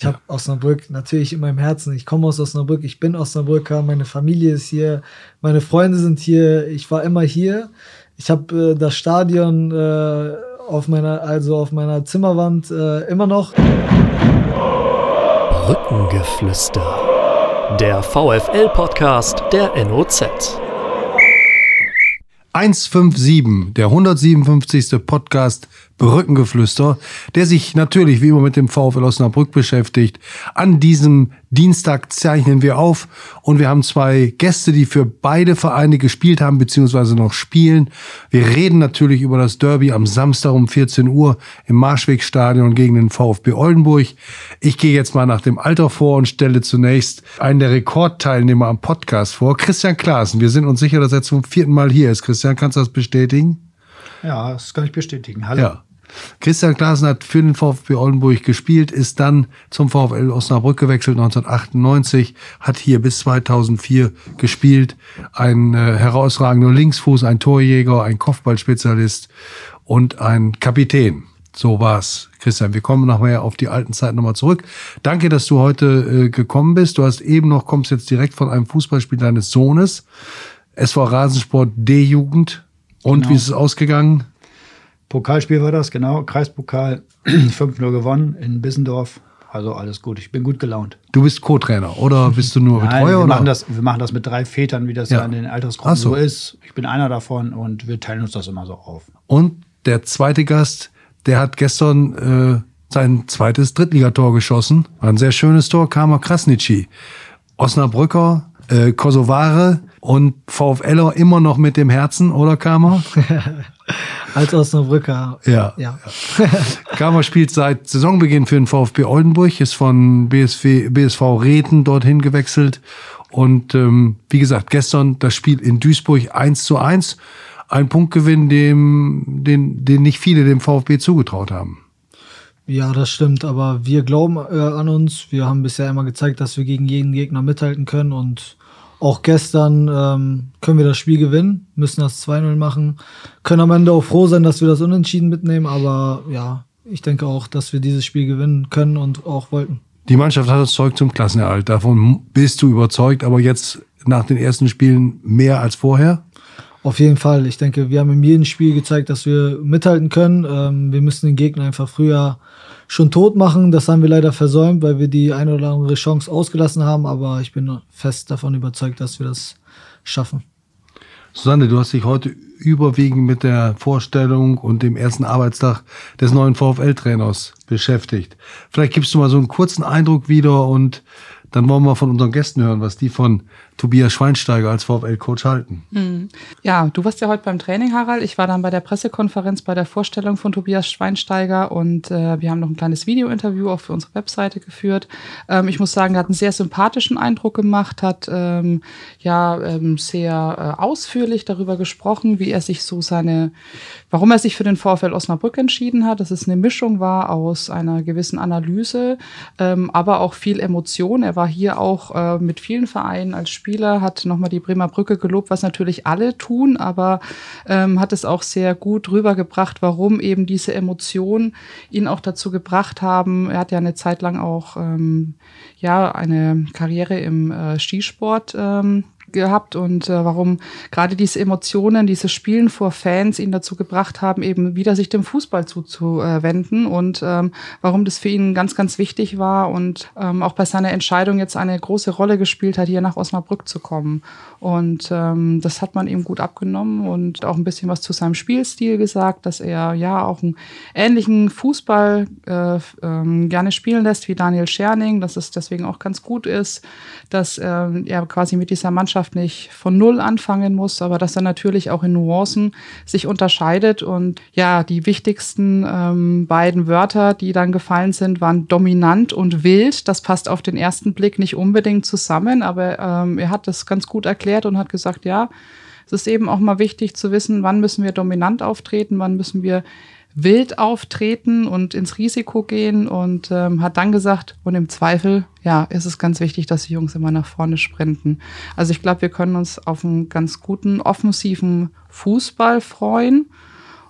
Ich habe Osnabrück natürlich in meinem Herzen. Ich komme aus Osnabrück, ich bin Osnabrücker, meine Familie ist hier, meine Freunde sind hier, ich war immer hier. Ich habe äh, das Stadion äh, auf meiner, also auf meiner Zimmerwand äh, immer noch. Brückengeflüster. Der VFL-Podcast der NOZ. 157, der 157. Podcast Brückengeflüster, der sich natürlich wie immer mit dem VfL Osnabrück beschäftigt. An diesem Dienstag zeichnen wir auf und wir haben zwei Gäste, die für beide Vereine gespielt haben bzw. noch spielen. Wir reden natürlich über das Derby am Samstag um 14 Uhr im Marschwegstadion gegen den VfB Oldenburg. Ich gehe jetzt mal nach dem Alter vor und stelle zunächst einen der Rekordteilnehmer am Podcast vor, Christian Klaassen. Wir sind uns sicher, dass er zum vierten Mal hier ist. Christian, kannst du das bestätigen? Ja, das kann ich bestätigen. Hallo. Ja. Christian Klaassen hat für den VfB Oldenburg gespielt, ist dann zum VfL Osnabrück gewechselt 1998, hat hier bis 2004 gespielt. Ein äh, herausragender Linksfuß, ein Torjäger, ein Kopfballspezialist und ein Kapitän. So war's. Christian, wir kommen nachher auf die alten Zeiten nochmal zurück. Danke, dass du heute äh, gekommen bist. Du hast eben noch, kommst jetzt direkt von einem Fußballspiel deines Sohnes. Es war Rasensport D-Jugend. Und genau. wie ist es ausgegangen? Pokalspiel war das, genau. Kreispokal 5-0 gewonnen in Bissendorf. Also alles gut. Ich bin gut gelaunt. Du bist Co-Trainer oder bist du nur Nein, Betreuer? Wir, oder? Machen das, wir machen das mit drei Vätern, wie das ja, ja in den Altersgruppen so. so. ist. Ich bin einer davon und wir teilen uns das immer so auf. Und der zweite Gast, der hat gestern äh, sein zweites Drittligator geschossen. War ein sehr schönes Tor, Kama Krasnitschi. Osnabrücker, äh, Kosovare und VfLer immer noch mit dem Herzen, oder Kama? Als Osnabrücker. Ja. ja. Kramer spielt seit Saisonbeginn für den VfB Oldenburg, ist von BSV, BSV Reden dorthin gewechselt. Und ähm, wie gesagt, gestern das Spiel in Duisburg 1 zu 1. Ein Punktgewinn, dem, den, den nicht viele dem VfB zugetraut haben. Ja, das stimmt, aber wir glauben äh, an uns. Wir haben bisher immer gezeigt, dass wir gegen jeden Gegner mithalten können und auch gestern ähm, können wir das Spiel gewinnen, müssen das 2-0 machen, können am Ende auch froh sein, dass wir das Unentschieden mitnehmen, aber ja, ich denke auch, dass wir dieses Spiel gewinnen können und auch wollten. Die Mannschaft hat das Zeug zum Klassenerhalt, davon bist du überzeugt, aber jetzt nach den ersten Spielen mehr als vorher? Auf jeden Fall. Ich denke, wir haben in jedem Spiel gezeigt, dass wir mithalten können. Ähm, wir müssen den Gegner einfach früher schon tot machen. Das haben wir leider versäumt, weil wir die eine oder andere Chance ausgelassen haben. Aber ich bin fest davon überzeugt, dass wir das schaffen. Susanne, du hast dich heute überwiegend mit der Vorstellung und dem ersten Arbeitstag des neuen VfL-Trainers beschäftigt. Vielleicht gibst du mal so einen kurzen Eindruck wieder und dann wollen wir von unseren Gästen hören, was die von Tobias Schweinsteiger als VfL-Coach halten. Mhm. Ja, du warst ja heute beim Training, Harald. Ich war dann bei der Pressekonferenz bei der Vorstellung von Tobias Schweinsteiger und äh, wir haben noch ein kleines Video-Interview auch für unsere Webseite geführt. Ähm, ich muss sagen, er hat einen sehr sympathischen Eindruck gemacht, hat ähm, ja ähm, sehr äh, ausführlich darüber gesprochen, wie er sich so seine, warum er sich für den VfL Osnabrück entschieden hat, dass es eine Mischung war aus einer gewissen Analyse, ähm, aber auch viel Emotion. Er war hier auch äh, mit vielen Vereinen als Spieler Spieler, hat nochmal die Bremer Brücke gelobt, was natürlich alle tun, aber ähm, hat es auch sehr gut rübergebracht, warum eben diese Emotionen ihn auch dazu gebracht haben. Er hat ja eine Zeit lang auch ähm, ja eine Karriere im äh, Skisport ähm, gehabt und äh, warum gerade diese Emotionen, dieses Spielen vor Fans ihn dazu gebracht haben, eben wieder sich dem Fußball zuzuwenden und ähm, warum das für ihn ganz, ganz wichtig war und ähm, auch bei seiner Entscheidung jetzt eine große Rolle gespielt hat, hier nach Osnabrück zu kommen. Und ähm, das hat man ihm gut abgenommen und auch ein bisschen was zu seinem Spielstil gesagt, dass er ja auch einen ähnlichen Fußball äh, ähm, gerne spielen lässt wie Daniel Scherning, dass es deswegen auch ganz gut ist, dass äh, er quasi mit dieser Mannschaft nicht von Null anfangen muss, aber dass er natürlich auch in Nuancen sich unterscheidet. Und ja, die wichtigsten ähm, beiden Wörter, die dann gefallen sind, waren dominant und wild. Das passt auf den ersten Blick nicht unbedingt zusammen, aber ähm, er hat das ganz gut erklärt und hat gesagt, ja, es ist eben auch mal wichtig zu wissen, wann müssen wir dominant auftreten, wann müssen wir wild auftreten und ins Risiko gehen und ähm, hat dann gesagt, und im Zweifel, ja, ist es ganz wichtig, dass die Jungs immer nach vorne sprinten. Also ich glaube, wir können uns auf einen ganz guten offensiven Fußball freuen.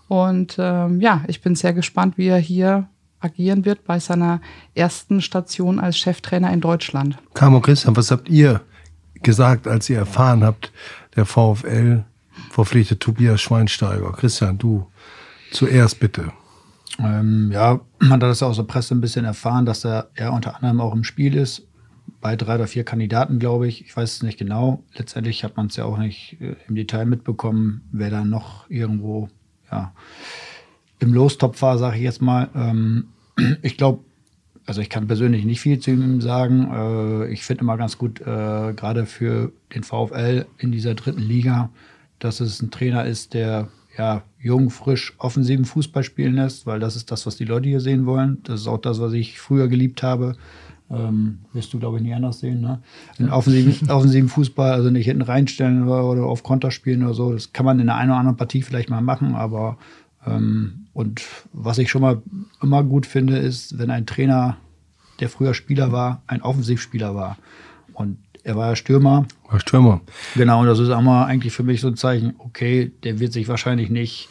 Und ähm, ja, ich bin sehr gespannt, wie er hier agieren wird bei seiner ersten Station als Cheftrainer in Deutschland. Camo Christian, was habt ihr gesagt, als ihr erfahren habt, der VfL verpflichtet Tobias Schweinsteiger? Christian, du zuerst bitte. Ähm, ja, man hat das aus der Presse ein bisschen erfahren, dass er, er unter anderem auch im Spiel ist. Bei drei oder vier Kandidaten, glaube ich. Ich weiß es nicht genau. Letztendlich hat man es ja auch nicht äh, im Detail mitbekommen, wer da noch irgendwo ja, im Lostopf war, sage ich jetzt mal. Ähm, ich glaube, also ich kann persönlich nicht viel zu ihm sagen. Äh, ich finde immer ganz gut, äh, gerade für den VfL in dieser dritten Liga, dass es ein Trainer ist, der ja, jung, frisch, offensiven Fußball spielen lässt, weil das ist das, was die Leute hier sehen wollen. Das ist auch das, was ich früher geliebt habe. Ähm, wirst du, glaube ich, nie anders sehen. Ne? Den offensiven, offensiven Fußball, also nicht hinten reinstellen oder, oder, auf Konter spielen oder so. Das kann man in der einen oder anderen Partie vielleicht mal machen, aber ähm, und was ich schon mal immer gut finde, ist, wenn ein Trainer, der früher Spieler war, ein Offensivspieler war. Und er war ja Stürmer. War Stürmer. Genau, und das ist auch mal eigentlich für mich so ein Zeichen, okay, der wird sich wahrscheinlich nicht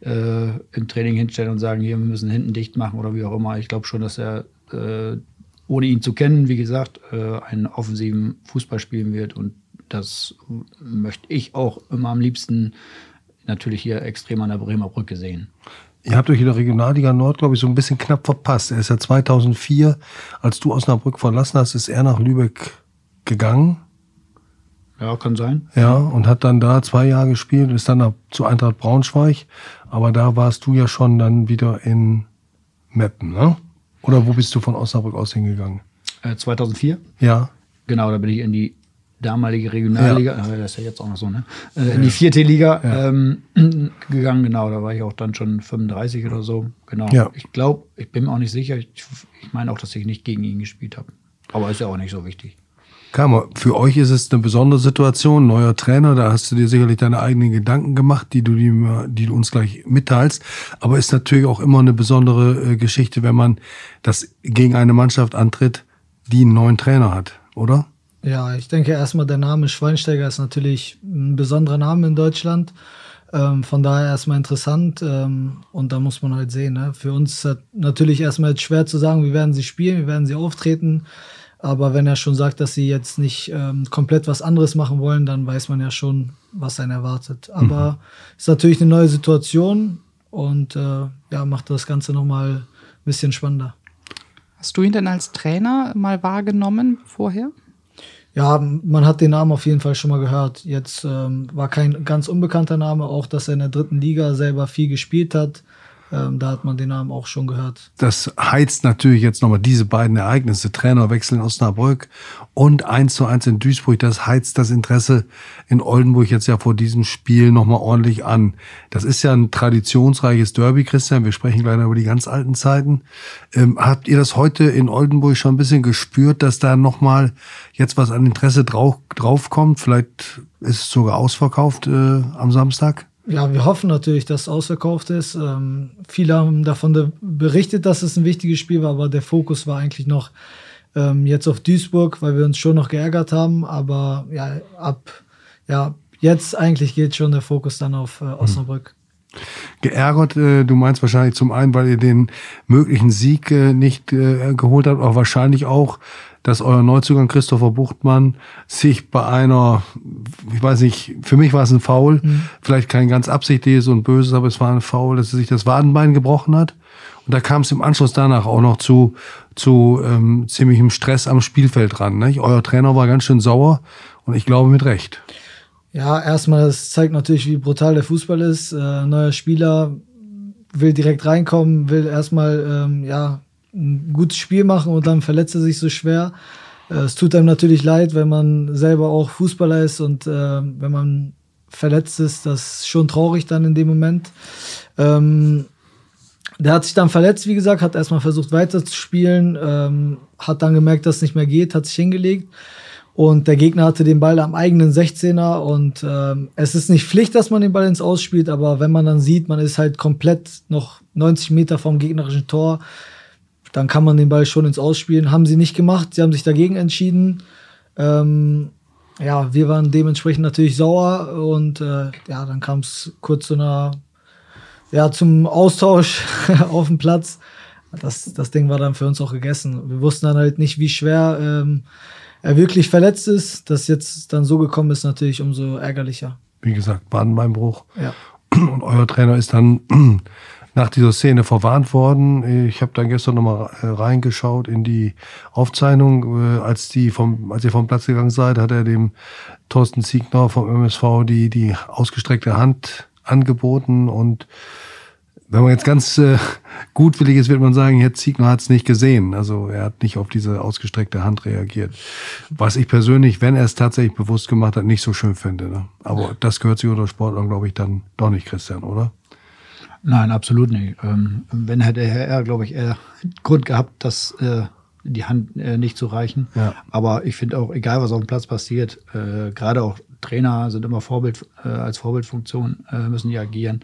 äh, im Training hinstellen und sagen, hier, wir müssen hinten dicht machen oder wie auch immer. Ich glaube schon, dass er, äh, ohne ihn zu kennen, wie gesagt, äh, einen offensiven Fußball spielen wird. Und das möchte ich auch immer am liebsten natürlich hier extrem an der Bremer Brücke sehen. Ihr habt euch in der Regionalliga Nord, glaube ich, so ein bisschen knapp verpasst. Er ist ja 2004, als du Osnabrück verlassen hast, ist er nach Lübeck gegangen. Ja, kann sein. Ja, und hat dann da zwei Jahre gespielt, ist dann zu Eintracht Braunschweig. Aber da warst du ja schon dann wieder in Meppen, ne? Oder wo bist du von Osnabrück aus hingegangen? Äh, 2004? Ja. Genau, da bin ich in die damalige Regionalliga, ja. das ist ja jetzt auch noch so, ne? Äh, in die vierte Liga ja. ähm, gegangen, genau. Da war ich auch dann schon 35 oder so. Genau. Ja. Ich glaube, ich bin mir auch nicht sicher. Ich, ich meine auch, dass ich nicht gegen ihn gespielt habe. Aber ist ja auch nicht so wichtig. Kammer, für euch ist es eine besondere Situation, neuer Trainer, da hast du dir sicherlich deine eigenen Gedanken gemacht, die du, die, du uns gleich mitteilst. Aber ist natürlich auch immer eine besondere äh, Geschichte, wenn man das gegen eine Mannschaft antritt, die einen neuen Trainer hat, oder? Ja, ich denke erstmal, der Name Schweinsteiger ist natürlich ein besonderer Name in Deutschland. Ähm, von daher erstmal interessant ähm, und da muss man halt sehen. Ne? Für uns ist natürlich erstmal schwer zu sagen, wie werden sie spielen, wie werden sie auftreten. Aber wenn er schon sagt, dass sie jetzt nicht ähm, komplett was anderes machen wollen, dann weiß man ja schon, was einen erwartet. Aber mhm. ist natürlich eine neue Situation und äh, ja, macht das Ganze nochmal ein bisschen spannender. Hast du ihn denn als Trainer mal wahrgenommen vorher? Ja, man hat den Namen auf jeden Fall schon mal gehört. Jetzt ähm, war kein ganz unbekannter Name, auch dass er in der dritten Liga selber viel gespielt hat. Ähm, da hat man den Namen auch schon gehört. Das heizt natürlich jetzt nochmal diese beiden Ereignisse, Trainerwechsel in Osnabrück und 1 zu 1 in Duisburg, das heizt das Interesse in Oldenburg jetzt ja vor diesem Spiel nochmal ordentlich an. Das ist ja ein traditionsreiches Derby, Christian, wir sprechen gleich über die ganz alten Zeiten. Ähm, habt ihr das heute in Oldenburg schon ein bisschen gespürt, dass da nochmal jetzt was an Interesse drauf, drauf kommt? Vielleicht ist es sogar ausverkauft äh, am Samstag? Ja, wir hoffen natürlich, dass es ausverkauft ist. Ähm, viele haben davon berichtet, dass es ein wichtiges Spiel war, aber der Fokus war eigentlich noch ähm, jetzt auf Duisburg, weil wir uns schon noch geärgert haben. Aber ja, ab ja, jetzt eigentlich geht schon der Fokus dann auf äh, Osnabrück. Geärgert, äh, du meinst wahrscheinlich zum einen, weil ihr den möglichen Sieg äh, nicht äh, geholt habt, aber wahrscheinlich auch, dass euer Neuzugang Christopher Buchtmann sich bei einer, ich weiß nicht, für mich war es ein Foul, mhm. vielleicht kein ganz absichtliches und böses, aber es war ein Foul, dass er sich das Wadenbein gebrochen hat. Und da kam es im Anschluss danach auch noch zu, zu ähm, ziemlichem Stress am Spielfeld ran. Nicht? Euer Trainer war ganz schön sauer und ich glaube mit Recht. Ja, erstmal, das zeigt natürlich, wie brutal der Fußball ist. Äh, neuer Spieler will direkt reinkommen, will erstmal ähm, ja, ein gutes Spiel machen und dann verletzt er sich so schwer. Äh, es tut einem natürlich leid, wenn man selber auch Fußballer ist und äh, wenn man verletzt ist, das ist schon traurig dann in dem Moment. Ähm, der hat sich dann verletzt, wie gesagt, hat erstmal versucht weiterzuspielen, ähm, hat dann gemerkt, dass es nicht mehr geht, hat sich hingelegt. Und der Gegner hatte den Ball am eigenen 16er und ähm, es ist nicht Pflicht, dass man den Ball ins Ausspielt, aber wenn man dann sieht, man ist halt komplett noch 90 Meter vom gegnerischen Tor, dann kann man den Ball schon ins Ausspielen. Haben sie nicht gemacht, sie haben sich dagegen entschieden. Ähm, ja, wir waren dementsprechend natürlich sauer und äh, ja, dann kam es kurz zu einer, ja, zum Austausch auf dem Platz. das, das Ding war dann für uns auch gegessen. Wir wussten dann halt nicht, wie schwer ähm, er wirklich verletzt ist. Dass jetzt dann so gekommen ist, natürlich umso ärgerlicher. Wie gesagt, Wadenbeinbruch. Ja. Und euer Trainer ist dann nach dieser Szene verwarnt worden. Ich habe dann gestern nochmal äh, reingeschaut in die Aufzeichnung. Äh, als, die vom, als ihr vom Platz gegangen seid, hat er dem Thorsten Ziegner vom MSV die, die ausgestreckte Hand angeboten. Und wenn man jetzt ganz äh, gutwillig ist, wird man sagen, Herr Ziegner hat es nicht gesehen. Also er hat nicht auf diese ausgestreckte Hand reagiert. Was ich persönlich, wenn er es tatsächlich bewusst gemacht hat, nicht so schön finde. Ne? Aber das gehört sich unter Sportlern, glaube ich, dann doch nicht, Christian, oder? Nein, absolut nicht. Ähm, wenn hätte er, glaube ich, eher Grund gehabt, dass äh, die Hand äh, nicht zu reichen. Ja. Aber ich finde auch, egal was auf dem Platz passiert, äh, gerade auch Trainer sind immer Vorbild, äh, als Vorbildfunktion äh, müssen die agieren.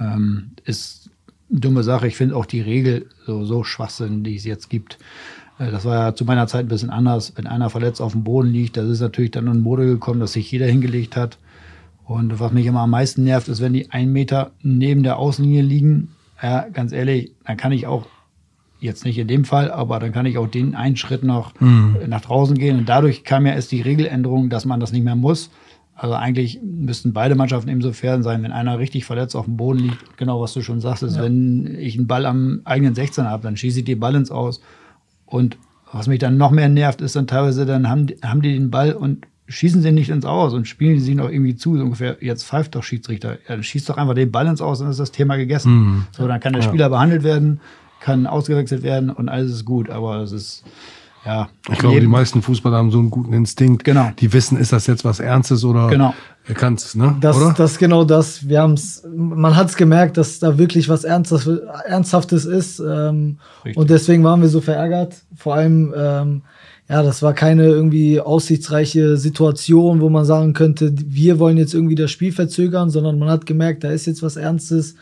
Ähm, ist eine dumme Sache. Ich finde auch die Regel so, so Schwachsinn, die es jetzt gibt. Äh, Das war ja zu meiner Zeit ein bisschen anders. Wenn einer verletzt auf dem Boden liegt, das ist natürlich dann in Mode gekommen, dass sich jeder hingelegt hat. Und was mich immer am meisten nervt, ist, wenn die einen Meter neben der Außenlinie liegen. Ja, ganz ehrlich, dann kann ich auch, jetzt nicht in dem Fall, aber dann kann ich auch den einen Schritt noch äh, nach draußen gehen. Und dadurch kam ja erst die Regeländerung, dass man das nicht mehr muss. Also eigentlich müssten beide Mannschaften ebenso fair sein, wenn einer richtig verletzt auf dem Boden liegt. Genau, was du schon sagst, ist, wenn ich einen Ball am eigenen 16 habe, dann schieße ich die Ball ins Aus. Und was mich dann noch mehr nervt, ist dann teilweise, dann haben, haben die den Ball und schießen sie nicht ins Aus und spielen sich noch irgendwie zu, so ungefähr, jetzt pfeift doch Schiedsrichter. Ja, dann schießt doch einfach den Ball ins Aus, dann ist das Thema gegessen. So, dann kann der Spieler behandelt werden, kann ausgewechselt werden und alles ist gut. Aber es ist, ja. Ich glaube, die meisten Fußballer haben so einen guten Instinkt. Genau. Die wissen, ist das jetzt was Ernstes oder Genau. er kann es, ne? Das, oder? das ist genau das. Wir haben's, man hat es gemerkt, dass da wirklich was Ernsthaftes, Ernsthaftes ist. Ähm, und deswegen waren wir so verärgert. Vor allem, ähm, ja, das war keine irgendwie aussichtsreiche Situation, wo man sagen könnte, wir wollen jetzt irgendwie das Spiel verzögern, sondern man hat gemerkt, da ist jetzt was Ernstes.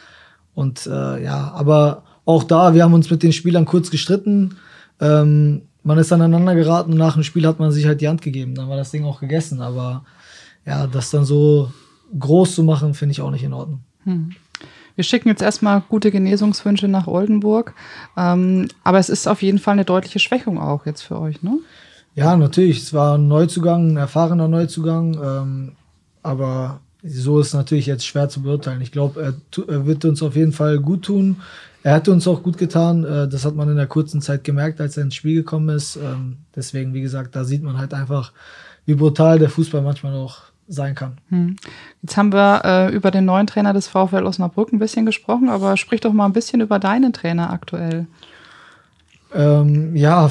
Und äh, ja, aber auch da, wir haben uns mit den Spielern kurz gestritten. Ähm, man ist aneinander geraten und nach dem Spiel hat man sich halt die Hand gegeben. Dann war das Ding auch gegessen. Aber ja, das dann so groß zu machen, finde ich auch nicht in Ordnung. Wir schicken jetzt erstmal gute Genesungswünsche nach Oldenburg. Ähm, aber es ist auf jeden Fall eine deutliche Schwächung auch jetzt für euch, ne? Ja, natürlich. Es war ein Neuzugang, ein erfahrener Neuzugang. Ähm, aber so ist natürlich jetzt schwer zu beurteilen. Ich glaube, er, er wird uns auf jeden Fall gut tun. Er hat uns auch gut getan. Äh, das hat man in der kurzen Zeit gemerkt, als er ins Spiel gekommen ist. Ähm, deswegen, wie gesagt, da sieht man halt einfach, wie brutal der Fußball manchmal auch sein kann. Jetzt haben wir äh, über den neuen Trainer des VfL Osnabrück ein bisschen gesprochen, aber sprich doch mal ein bisschen über deinen Trainer aktuell. Ähm, ja,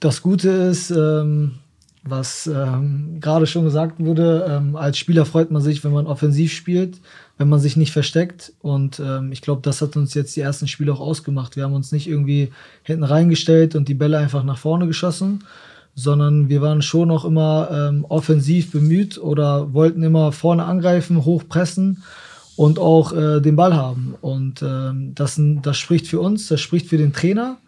das Gute ist, ähm, was ähm, gerade schon gesagt wurde, ähm, als Spieler freut man sich, wenn man offensiv spielt, wenn man sich nicht versteckt. Und ähm, ich glaube, das hat uns jetzt die ersten Spiele auch ausgemacht. Wir haben uns nicht irgendwie hinten reingestellt und die Bälle einfach nach vorne geschossen, sondern wir waren schon auch immer ähm, offensiv bemüht oder wollten immer vorne angreifen, hochpressen und auch äh, den Ball haben. Und ähm, das, das spricht für uns, das spricht für den Trainer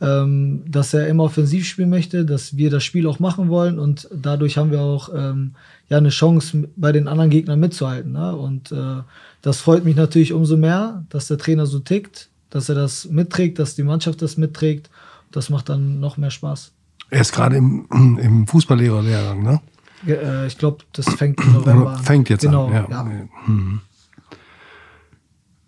ähm, dass er immer offensiv spielen möchte, dass wir das Spiel auch machen wollen und dadurch haben wir auch ähm, ja eine Chance bei den anderen Gegnern mitzuhalten. Ne? Und äh, das freut mich natürlich umso mehr, dass der Trainer so tickt, dass er das mitträgt, dass die Mannschaft das mitträgt. Das macht dann noch mehr Spaß. Er ist gerade im, im Fußballlehrerlehrgang, ne? Ge- äh, ich glaube, das fängt im November an. Fängt jetzt genau, an. Ja. Ja. Mhm.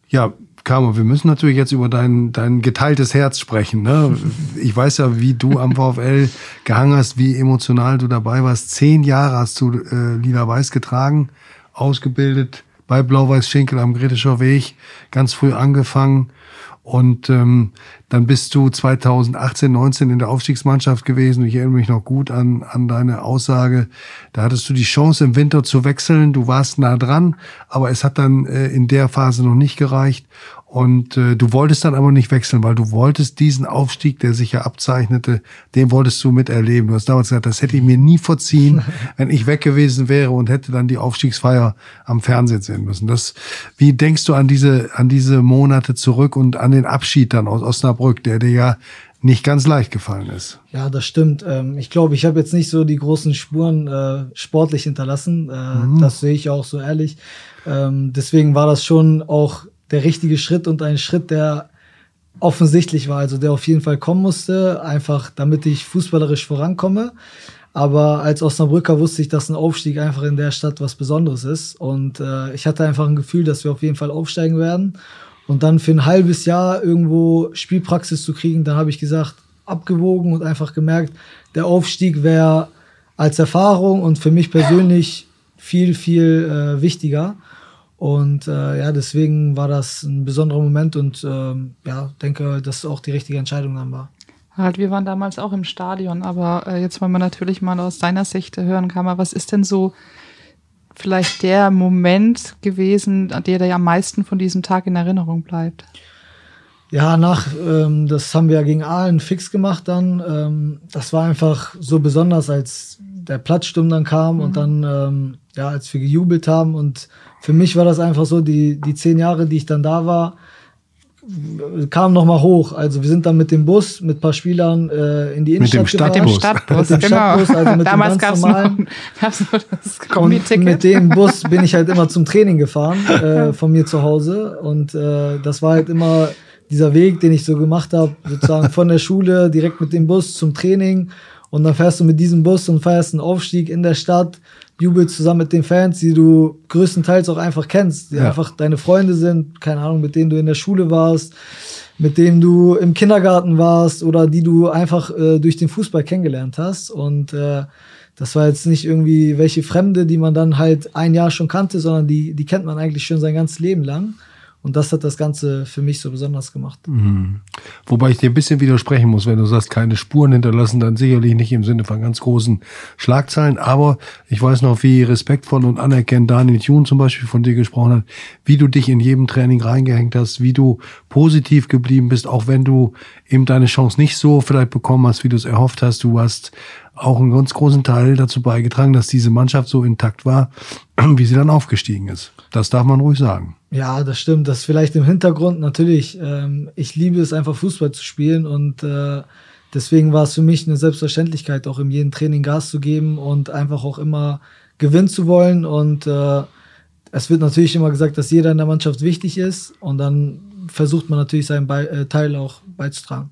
ja, Caro, wir müssen natürlich jetzt über dein, dein geteiltes Herz sprechen. Ne? Ich weiß ja, wie du am VfL gehangen hast, wie emotional du dabei warst. Zehn Jahre hast du äh, Lila Weiß getragen, ausgebildet bei Blau-Weiß Schinkel am Gretischer Weg, ganz früh angefangen. Und ähm, dann bist du 2018, 19 in der Aufstiegsmannschaft gewesen. Ich erinnere mich noch gut an, an deine Aussage. Da hattest du die Chance, im Winter zu wechseln. Du warst nah dran, aber es hat dann äh, in der Phase noch nicht gereicht. Und äh, du wolltest dann aber nicht wechseln, weil du wolltest diesen Aufstieg, der sich ja abzeichnete, den wolltest du miterleben. Du hast damals gesagt, das hätte ich mir nie verziehen, wenn ich weg gewesen wäre und hätte dann die Aufstiegsfeier am Fernsehen sehen müssen. Das, wie denkst du an diese, an diese Monate zurück und an den Abschied dann aus Osnabrück, der dir ja nicht ganz leicht gefallen ist? Ja, das stimmt. Ähm, ich glaube, ich habe jetzt nicht so die großen Spuren äh, sportlich hinterlassen. Äh, Das sehe ich auch so ehrlich. Ähm, deswegen war das schon auch der richtige Schritt und ein Schritt, der offensichtlich war, also der auf jeden Fall kommen musste, einfach damit ich fußballerisch vorankomme. Aber als Osnabrücker wusste ich, dass ein Aufstieg einfach in der Stadt was Besonderes ist. Und äh, ich hatte einfach ein Gefühl, dass wir auf jeden Fall aufsteigen werden. Und dann für ein halbes Jahr irgendwo Spielpraxis zu kriegen, dann habe ich gesagt, abgewogen und einfach gemerkt, der Aufstieg wäre als Erfahrung und für mich persönlich viel, viel äh, wichtiger. Und äh, ja, deswegen war das ein besonderer Moment und ähm, ja, denke, dass auch die richtige Entscheidung dann war. Halt, wir waren damals auch im Stadion, aber äh, jetzt wollen wir natürlich mal aus deiner Sicht hören, Kammer, was ist denn so vielleicht der Moment gewesen, der dir am meisten von diesem Tag in Erinnerung bleibt? Ja, nach, ähm, das haben wir ja gegen Aalen fix gemacht dann. Ähm, das war einfach so besonders, als der Platzsturm dann kam mhm. und dann, ähm, ja, als wir gejubelt haben. Und für mich war das einfach so, die, die zehn Jahre, die ich dann da war, kam noch mal hoch. Also wir sind dann mit dem Bus mit ein paar Spielern äh, in die Innenstadt mit dem Stadtbus. Stadtbus, mit dem genau. Stadtbus, also mit Damals gab es noch, gab's das Und mit dem Bus bin ich halt immer zum Training gefahren äh, von mir zu Hause. Und äh, das war halt immer dieser Weg, den ich so gemacht habe, sozusagen von der Schule direkt mit dem Bus zum Training. Und dann fährst du mit diesem Bus und feierst einen Aufstieg in der Stadt jubelst zusammen mit den Fans, die du größtenteils auch einfach kennst, die ja. einfach deine Freunde sind, keine Ahnung, mit denen du in der Schule warst, mit denen du im Kindergarten warst oder die du einfach äh, durch den Fußball kennengelernt hast. Und äh, das war jetzt nicht irgendwie welche Fremde, die man dann halt ein Jahr schon kannte, sondern die, die kennt man eigentlich schon sein ganzes Leben lang. Und das hat das Ganze für mich so besonders gemacht. Mhm. Wobei ich dir ein bisschen widersprechen muss, wenn du sagst, keine Spuren hinterlassen, dann sicherlich nicht im Sinne von ganz großen Schlagzeilen. Aber ich weiß noch, wie respektvoll und anerkennt Daniel Thun zum Beispiel von dir gesprochen hat, wie du dich in jedem Training reingehängt hast, wie du positiv geblieben bist, auch wenn du eben deine Chance nicht so vielleicht bekommen hast, wie du es erhofft hast. Du hast auch einen ganz großen Teil dazu beigetragen, dass diese Mannschaft so intakt war, wie sie dann aufgestiegen ist. Das darf man ruhig sagen. Ja, das stimmt. Das vielleicht im Hintergrund natürlich. Ähm, ich liebe es einfach Fußball zu spielen und äh, deswegen war es für mich eine Selbstverständlichkeit, auch in jedem Training Gas zu geben und einfach auch immer gewinnen zu wollen. Und äh, es wird natürlich immer gesagt, dass jeder in der Mannschaft wichtig ist und dann versucht man natürlich seinen Be äh, Teil auch beizutragen.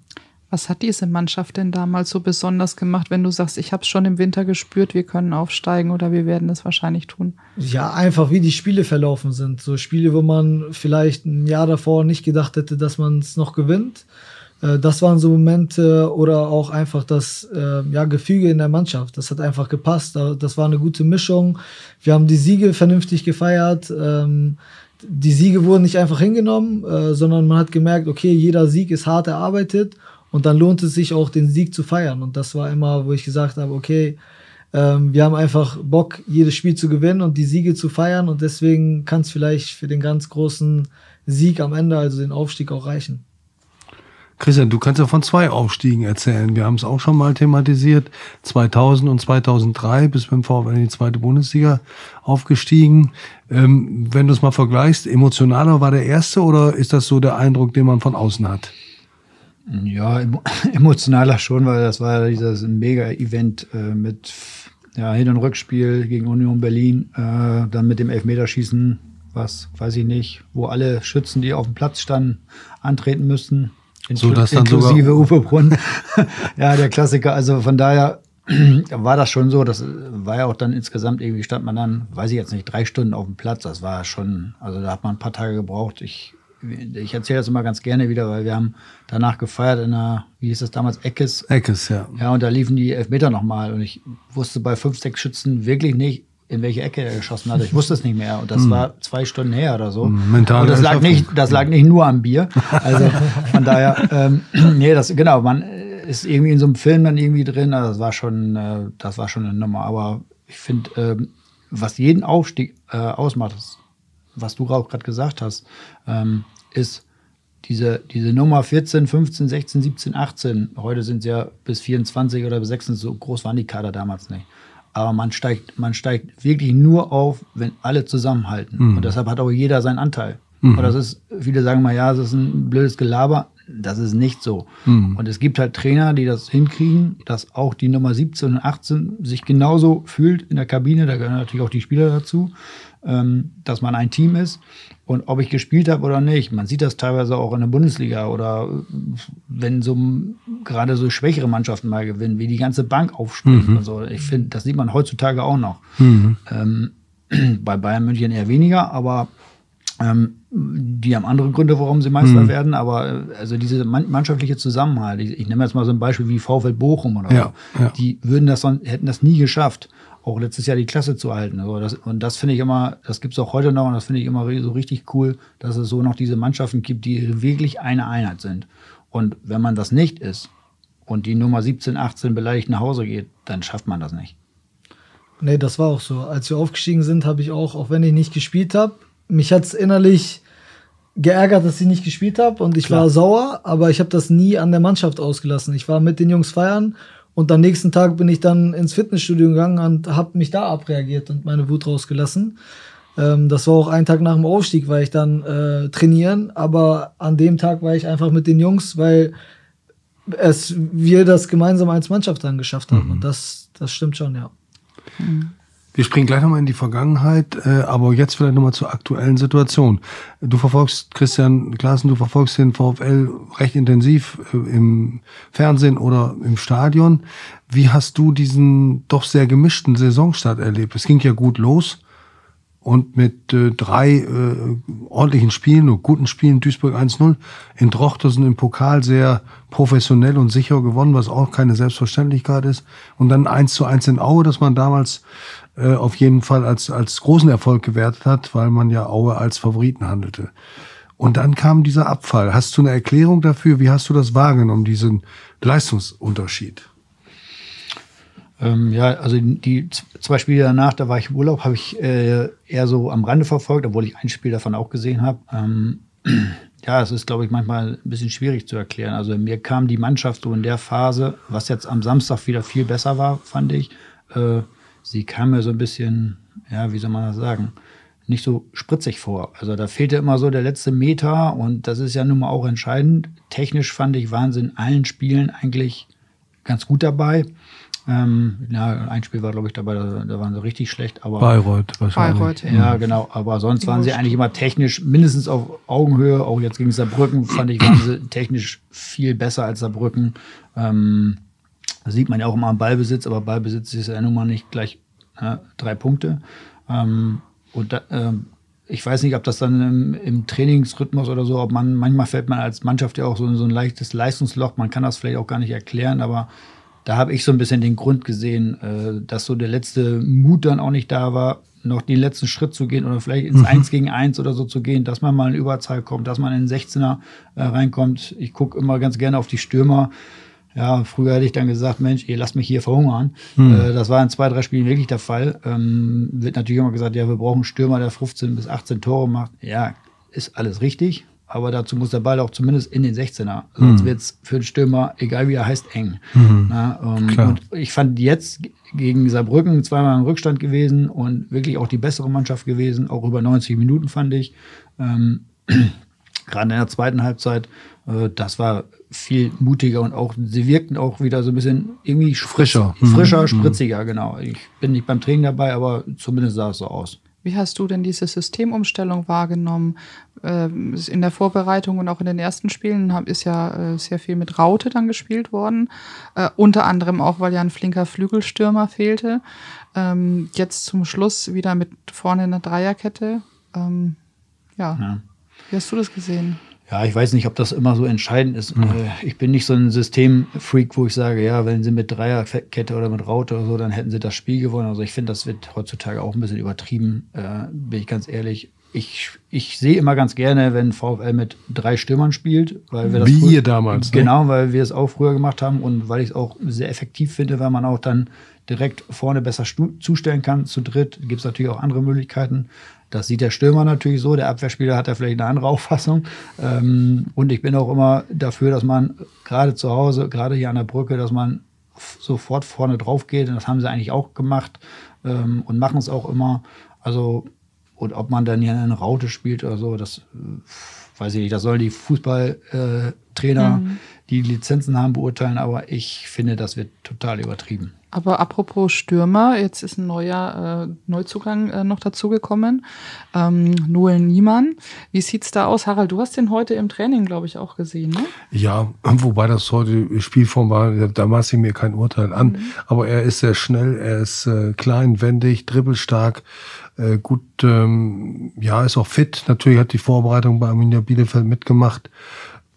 Was hat diese Mannschaft denn damals so besonders gemacht, wenn du sagst, ich habe es schon im Winter gespürt, wir können aufsteigen oder wir werden es wahrscheinlich tun? Ja, einfach wie die Spiele verlaufen sind. So Spiele, wo man vielleicht ein Jahr davor nicht gedacht hätte, dass man es noch gewinnt. Äh, das waren so Momente oder auch einfach das äh, ja, Gefüge in der Mannschaft. Das hat einfach gepasst. Das war eine gute Mischung. Wir haben die Siege vernünftig gefeiert. Ähm, die Siege wurden nicht einfach hingenommen, äh, sondern man hat gemerkt, okay, jeder Sieg ist hart erarbeitet und dann lohnt es sich auch, den Sieg zu feiern. Und das war immer, wo ich gesagt habe, okay, ähm, wir haben einfach Bock, jedes Spiel zu gewinnen und die Siege zu feiern. Und deswegen kann es vielleicht für den ganz großen Sieg am Ende, also den Aufstieg, auch reichen. Christian, du kannst ja von zwei Aufstiegen erzählen. Wir haben es auch schon mal thematisiert. 2000 und 2003 bis beim VfL in die zweite Bundesliga aufgestiegen. Ähm, wenn du es mal vergleichst, emotionaler war der erste oder ist das so der Eindruck, den man von außen hat? Ja, emotionaler schon, weil das war dieses Mega-Event äh, mit ja, Hin- und Rückspiel gegen Union Berlin, äh, dann mit dem Elfmeterschießen, was weiß ich nicht, wo alle Schützen, die auf dem Platz standen, antreten müssten. So, dass dann inklusive Uwe Brunn. ja, der Klassiker. Also von daher war das schon so. Das war ja auch dann insgesamt irgendwie stand man dann, weiß ich jetzt nicht, drei Stunden auf dem Platz. Das war schon, also da hat man ein paar Tage gebraucht. Ich ich erzähle das immer ganz gerne wieder, weil wir haben danach gefeiert in einer, wie hieß das damals, Eckes. Eckes, ja. Ja, und da liefen die Elfmeter nochmal und ich wusste bei fünf, sechs Schützen wirklich nicht, in welche Ecke er geschossen hat. Ich wusste es nicht mehr und das mm. war zwei Stunden her oder so. Mental. Und das lag nicht, das lag nicht nur am Bier. Also von daher, ähm, nee, das genau, man ist irgendwie in so einem Film dann irgendwie drin. Also das war schon, äh, das war schon eine Nummer. Aber ich finde, ähm, was jeden Aufstieg äh, ausmacht, ist was du auch gerade gesagt hast, ähm, ist diese, diese Nummer 14, 15, 16, 17, 18. Heute sind es ja bis 24 oder bis 26, so groß waren die Kader damals nicht. Aber man steigt, man steigt wirklich nur auf, wenn alle zusammenhalten. Mhm. Und deshalb hat auch jeder seinen Anteil. Mhm. Und das ist, viele sagen mal, ja, das ist ein blödes Gelaber. das ist nicht so. Mhm. Und es gibt halt Trainer, die das hinkriegen, dass auch die Nummer 17 und 18 sich genauso fühlt in der Kabine. Da gehören natürlich auch die Spieler dazu, ähm, dass man ein Team ist. Und ob ich gespielt habe oder nicht, man sieht das teilweise auch in der Bundesliga oder wenn so gerade so schwächere Mannschaften mal gewinnen, wie die ganze Bank aufspringt mhm. und so. Ich finde, das sieht man heutzutage auch noch. Mhm. Ähm, bei Bayern München eher weniger, aber ähm, die haben andere Gründe, warum sie Meister mhm. werden, aber äh, also diese mannschaftliche Zusammenhalt, ich, ich, nehme jetzt mal so ein Beispiel wie VfL Bochum oder ja, so, ja. die würden das hätten das nie geschafft, auch letztes Jahr die Klasse zu halten. Also das, und das finde ich immer, das gibt es auch heute noch und das finde ich immer so richtig cool, dass es so noch diese Mannschaften gibt, die wirklich eine Einheit sind. Und wenn man das nicht ist und die Nummer 17, 18 beleidigt nach Hause geht, dann schafft man das nicht. Nee, das war auch so. Als wir aufgestiegen sind, habe ich auch, auch wenn ich nicht gespielt habe, mich hat es innerlich geärgert, dass ich nicht gespielt habe und ich Klar. war sauer, aber ich habe das nie an der Mannschaft ausgelassen. Ich war mit den Jungs feiern und am nächsten Tag bin ich dann ins Fitnessstudio gegangen und habe mich da abreagiert und meine Wut rausgelassen. Ähm, das war auch ein Tag nach dem Aufstieg, weil ich dann äh, trainieren, aber an dem Tag war ich einfach mit den Jungs, weil es wir das gemeinsam als Mannschaft dann geschafft haben. Mhm. Und das, das stimmt schon, ja. Mhm. Wir springen gleich nochmal in die Vergangenheit, äh, aber jetzt vielleicht nochmal zur aktuellen Situation. Du verfolgst, Christian Klaassen, du verfolgst den VfL recht intensiv äh, im Fernsehen oder im Stadion. Wie hast du diesen doch sehr gemischten Saisonstart erlebt? Es ging ja gut los und mit äh, drei äh, ordentlichen Spielen und guten Spielen Duisburg 1-0 in Drochtersen im Pokal sehr professionell und sicher gewonnen, was auch keine Selbstverständlichkeit ist. Und dann 1 zu 1 in Aue, das man damals äh, auf jeden Fall als, als großen Erfolg gewertet hat, weil man ja Aue als Favoriten handelte. Und dann kam dieser Abfall. Hast du eine Erklärung dafür? Wie hast du das wahrgenommen, diesen Leistungsunterschied? Ähm, ja, also die zwei Spiele danach, da war ich im Urlaub, habe ich äh, eher so am Rande verfolgt, obwohl ich ein Spiel davon auch gesehen habe. Ähm, ja, es ist, glaube ich, manchmal ein bisschen schwierig zu erklären. Also mir kam die Mannschaft so in der Phase, was jetzt am Samstag wieder viel besser war, fand ich. Äh, sie kam mir so ein bisschen, ja, wie soll man das sagen, nicht so spritzig vor. Also da fehlte immer so der letzte Meter und das ist ja nun mal auch entscheidend. Technisch fand ich, waren sie in allen Spielen eigentlich ganz gut dabei. Ähm, ja, ein Spiel war, glaube ich, dabei, da, da, waren sie richtig schlecht. Aber, Bayreuth wahrscheinlich. Bayreuth, ja. ja, genau. Aber sonst waren sie eigentlich immer technisch mindestens auf Augenhöhe. Auch jetzt gegen Saarbrücken fand ich, waren sie technisch viel besser als Saarbrücken. Ähm, das sieht man ja auch immer am Ballbesitz, aber Ballbesitz ist ja nun mal nicht gleich äh, drei Punkte. Ähm, und da, äh, ich weiß nicht, ob das dann im, im, Trainingsrhythmus oder so, ob man, manchmal fällt man als Mannschaft ja auch so in so ein leichtes Leistungsloch, man kann das vielleicht auch gar nicht erklären, aber da habe ich so ein bisschen den Grund gesehen, äh, dass so der letzte Mut dann auch nicht da war, noch den letzten Schritt zu gehen oder vielleicht ins mhm. 1 gegen 1 oder so zu gehen, dass man mal in Überzahl kommt, dass man in den 16er äh, reinkommt. Ich gucke immer ganz gerne auf die Stürmer. Ja, früher hätte ich dann gesagt, Mensch, ihr lasst mich hier verhungern. Mhm. Äh, das war in zwei, drei Spielen wirklich der Fall. Ähm, wird natürlich immer gesagt, ja, wir brauchen einen Stürmer, der 15 bis 18 Tore macht. Ja, ist alles richtig aber dazu muss der Ball auch zumindest in den 16er. Sonst mhm. wird es für den Stürmer, egal wie er heißt, eng. Mhm. Na, ähm, und ich fand jetzt gegen Saarbrücken zweimal im Rückstand gewesen und wirklich auch die bessere Mannschaft gewesen, auch über 90 Minuten fand ich. Ähm, Gerade in der zweiten Halbzeit, äh, das war viel mutiger und auch, sie wirkten auch wieder so ein bisschen irgendwie frischer. Frischer, mhm. spritziger, genau. Ich bin nicht beim Training dabei, aber zumindest sah es so aus. Wie hast du denn diese Systemumstellung wahrgenommen? Ähm, in der Vorbereitung und auch in den ersten Spielen ist ja äh, sehr viel mit Raute dann gespielt worden. Äh, unter anderem auch, weil ja ein flinker Flügelstürmer fehlte. Ähm, jetzt zum Schluss wieder mit vorne in der Dreierkette. Ähm, ja. ja. Wie hast du das gesehen? Ja, ich weiß nicht, ob das immer so entscheidend ist. Mhm. Ich bin nicht so ein Systemfreak, wo ich sage, ja, wenn sie mit Dreierkette oder mit Raute oder so, dann hätten sie das Spiel gewonnen. Also ich finde, das wird heutzutage auch ein bisschen übertrieben, äh, bin ich ganz ehrlich. Ich, ich sehe immer ganz gerne, wenn VfL mit drei Stürmern spielt, weil wir das wie früher, ihr damals. Ne? Genau, ne? weil wir es auch früher gemacht haben und weil ich es auch sehr effektiv finde, weil man auch dann direkt vorne besser zustellen kann. Zu dritt gibt es natürlich auch andere Möglichkeiten. Das sieht der Stürmer natürlich so, der Abwehrspieler hat da vielleicht eine andere Auffassung. Ähm, und ich bin auch immer dafür, dass man gerade zu Hause, gerade hier an der Brücke, dass man sofort vorne drauf geht. Und das haben sie eigentlich auch gemacht ähm, und machen es auch immer. Also Und ob man dann hier eine Raute spielt oder so, das äh, weiß ich nicht. Das sollen die Fußballtrainer, mhm. die Lizenzen haben, beurteilen. Aber ich finde, das wird total übertrieben. Aber apropos Stürmer, jetzt ist ein neuer äh, Neuzugang äh, noch dazugekommen. Ähm, Noel Niemann. Wie sieht's da aus? Harald, du hast den heute im Training, glaube ich, auch gesehen, ne? Ja, wobei das heute Spielform war, da maße ich mir kein Urteil an. Mhm. Aber er ist sehr schnell, er ist äh, klein, wendig, dribbelstark, äh, gut, ähm, ja, ist auch fit. Natürlich hat die Vorbereitung bei Arminia Bielefeld mitgemacht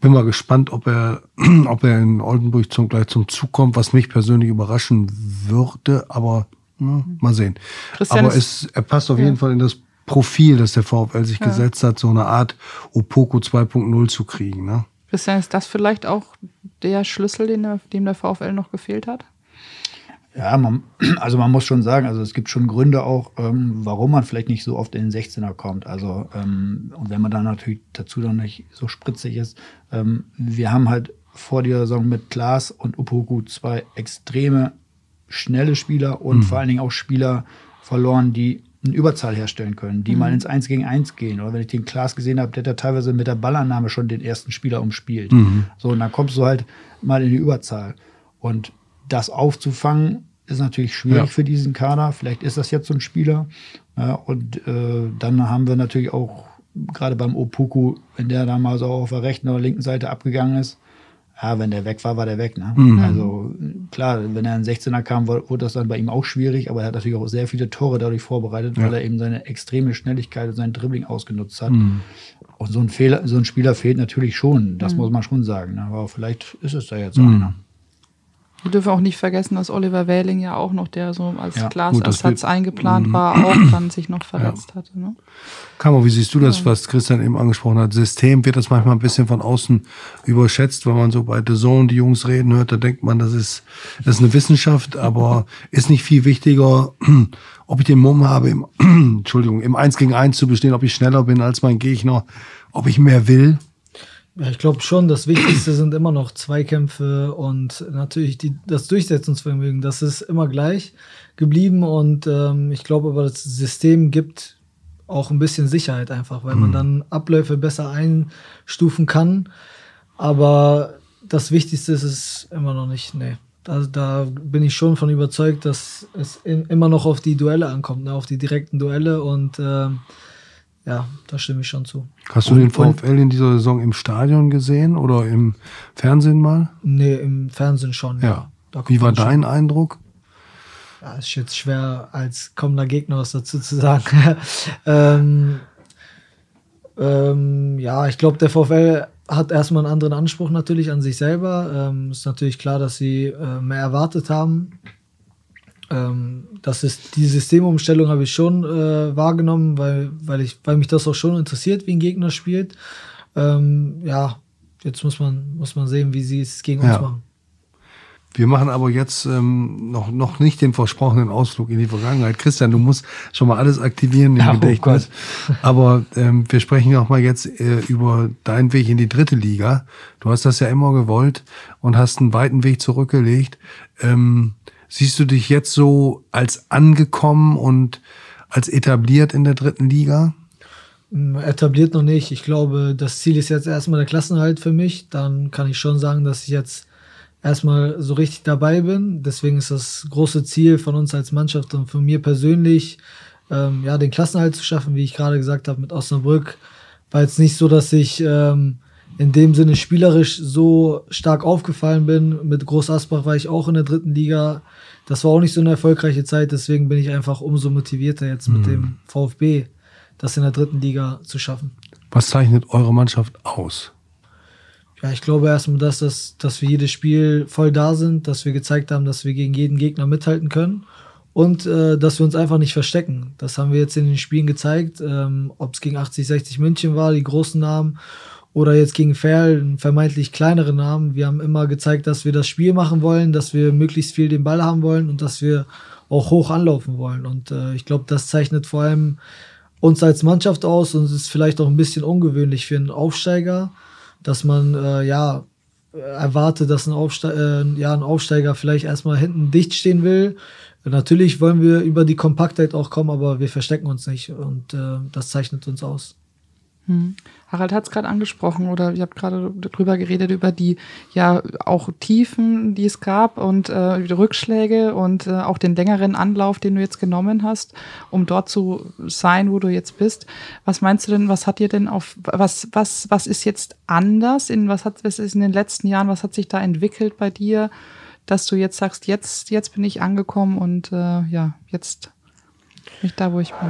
bin mal gespannt, ob er, ob er in Oldenburg zum, gleich zum Zug kommt, was mich persönlich überraschen würde, aber na, mhm. mal sehen. Christian aber es, er passt auf ja. jeden Fall in das Profil, das der VfL sich ja. gesetzt hat, so eine Art Opoko 2.0 zu kriegen. Ne? Christian, ist das vielleicht auch der Schlüssel, den der, dem der VfL noch gefehlt hat? Ja, man, also man muss schon sagen, also es gibt schon Gründe auch, ähm, warum man vielleicht nicht so oft in den 16er kommt. Also, ähm, und wenn man dann natürlich dazu dann nicht so spritzig ist, ähm, wir haben halt vor der Saison mit Klaas und Upoku zwei extreme schnelle Spieler und mhm. vor allen Dingen auch Spieler verloren, die eine Überzahl herstellen können, die mhm. mal ins 1 gegen 1 gehen. Oder wenn ich den Klaas gesehen habe, der hat ja teilweise mit der Ballannahme schon den ersten Spieler umspielt. Mhm. So, und dann kommst du halt mal in die Überzahl. Und das aufzufangen, ist natürlich schwierig ja. für diesen Kader. Vielleicht ist das jetzt so ein Spieler. Ja, und äh, dann haben wir natürlich auch, gerade beim Opoku, wenn der da mal so auf der rechten oder linken Seite abgegangen ist, ja, wenn der weg war, war der weg. Ne? Mhm. Also klar, wenn er ein 16er kam, wurde das dann bei ihm auch schwierig, aber er hat natürlich auch sehr viele Tore dadurch vorbereitet, ja. weil er eben seine extreme Schnelligkeit und sein Dribbling ausgenutzt hat. Mhm. Und so ein Fehler, so ein Spieler fehlt natürlich schon, das mhm. muss man schon sagen. Ne? Aber vielleicht ist es da jetzt so mhm. einer. Wir dürfen auch nicht vergessen, dass Oliver Wähling ja auch noch, der so als ja, Glasersatz eingeplant mhm. war, auch dann sich noch verletzt ja. hatte. Ne? Kamo, wie siehst du das, was Christian eben angesprochen hat? System wird das manchmal ein bisschen von außen überschätzt, wenn man so bei The Zone die Jungs reden hört, da denkt man, das ist, das ist eine Wissenschaft, aber ist nicht viel wichtiger, ob ich den Mumm habe, im, Entschuldigung, im Eins gegen Eins zu bestehen, ob ich schneller bin als mein Gegner, ob ich mehr will. Ja, ich glaube schon, das Wichtigste sind immer noch Zweikämpfe und natürlich die, das Durchsetzungsvermögen. Das ist immer gleich geblieben und ähm, ich glaube aber, das System gibt auch ein bisschen Sicherheit einfach, weil mhm. man dann Abläufe besser einstufen kann. Aber das Wichtigste ist es immer noch nicht. Nee. Da, da bin ich schon von überzeugt, dass es in, immer noch auf die Duelle ankommt, ne? auf die direkten Duelle und ähm, ja, da stimme ich schon zu. Hast du und, den VfL in dieser Saison im Stadion gesehen oder im Fernsehen mal? Nee, im Fernsehen schon. Ja. ja. Wie war dein schon. Eindruck? Ja, ist jetzt schwer, als kommender Gegner was dazu zu sagen. ähm, ähm, ja, ich glaube, der VfL hat erstmal einen anderen Anspruch natürlich an sich selber. Ähm, ist natürlich klar, dass sie äh, mehr erwartet haben ähm, das ist die Systemumstellung habe ich schon äh, wahrgenommen, weil, weil, ich, weil mich das auch schon interessiert, wie ein Gegner spielt. Ähm, ja, jetzt muss man, muss man sehen, wie sie es gegen ja. uns machen. Wir machen aber jetzt ähm, noch, noch nicht den versprochenen Ausflug in die Vergangenheit. Christian, du musst schon mal alles aktivieren im ja, oh Gedächtnis. Oh aber ähm, wir sprechen auch mal jetzt äh, über deinen Weg in die dritte Liga. Du hast das ja immer gewollt und hast einen weiten Weg zurückgelegt. Ähm, Siehst du dich jetzt so als angekommen und als etabliert in der dritten Liga? Mm, etabliert noch nicht. Ich glaube, das Ziel ist jetzt erstmal der Klassenhalt für mich. Dann kann ich schon sagen, dass ich jetzt erstmal so richtig dabei bin. Deswegen ist das große Ziel von uns als Mannschaft und von mir persönlich, ähm, ja, den Klassenhalt zu schaffen, wie ich gerade gesagt habe, mit Osnabrück. War jetzt nicht so, dass ich ähm, in dem Sinne spielerisch so stark aufgefallen bin. Mit Groß Asbach war ich auch in der dritten Liga. Das war auch nicht so eine erfolgreiche Zeit, deswegen bin ich einfach umso motivierter jetzt mit mhm. dem VfB, das in der dritten Liga zu schaffen. Was zeichnet eure Mannschaft aus? Ja, ich glaube erstmal, dass, das, dass wir jedes Spiel voll da sind, dass wir gezeigt haben, dass wir gegen jeden Gegner mithalten können und äh, dass wir uns einfach nicht verstecken. Das haben wir jetzt in den Spielen gezeigt, ähm, ob es gegen 80, 60 München war, die großen Namen oder jetzt gegen Ferl, vermeintlich kleinere Namen. Wir haben immer gezeigt, dass wir das Spiel machen wollen, dass wir möglichst viel den Ball haben wollen und dass wir auch hoch anlaufen wollen. Und äh, ich glaube, das zeichnet vor allem uns als Mannschaft aus und ist vielleicht auch ein bisschen ungewöhnlich für einen Aufsteiger, dass man äh, ja erwarte, dass ein, Aufste äh, ja, ein Aufsteiger vielleicht erstmal hinten dicht stehen will. Natürlich wollen wir über die Kompaktheit auch kommen, aber wir verstecken uns nicht und äh, das zeichnet uns aus. Hm. Harald hat es gerade angesprochen oder ihr habt gerade drüber geredet, über die ja auch Tiefen, die es gab und äh, die Rückschläge und äh, auch den längeren Anlauf, den du jetzt genommen hast, um dort zu sein, wo du jetzt bist. Was meinst du denn, was hat dir denn auf, was, was, was ist jetzt anders? In, was hat, was ist in den letzten Jahren, was hat sich da entwickelt bei dir, dass du jetzt sagst, jetzt, jetzt bin ich angekommen und äh, ja, jetzt bin ich da, wo ich bin.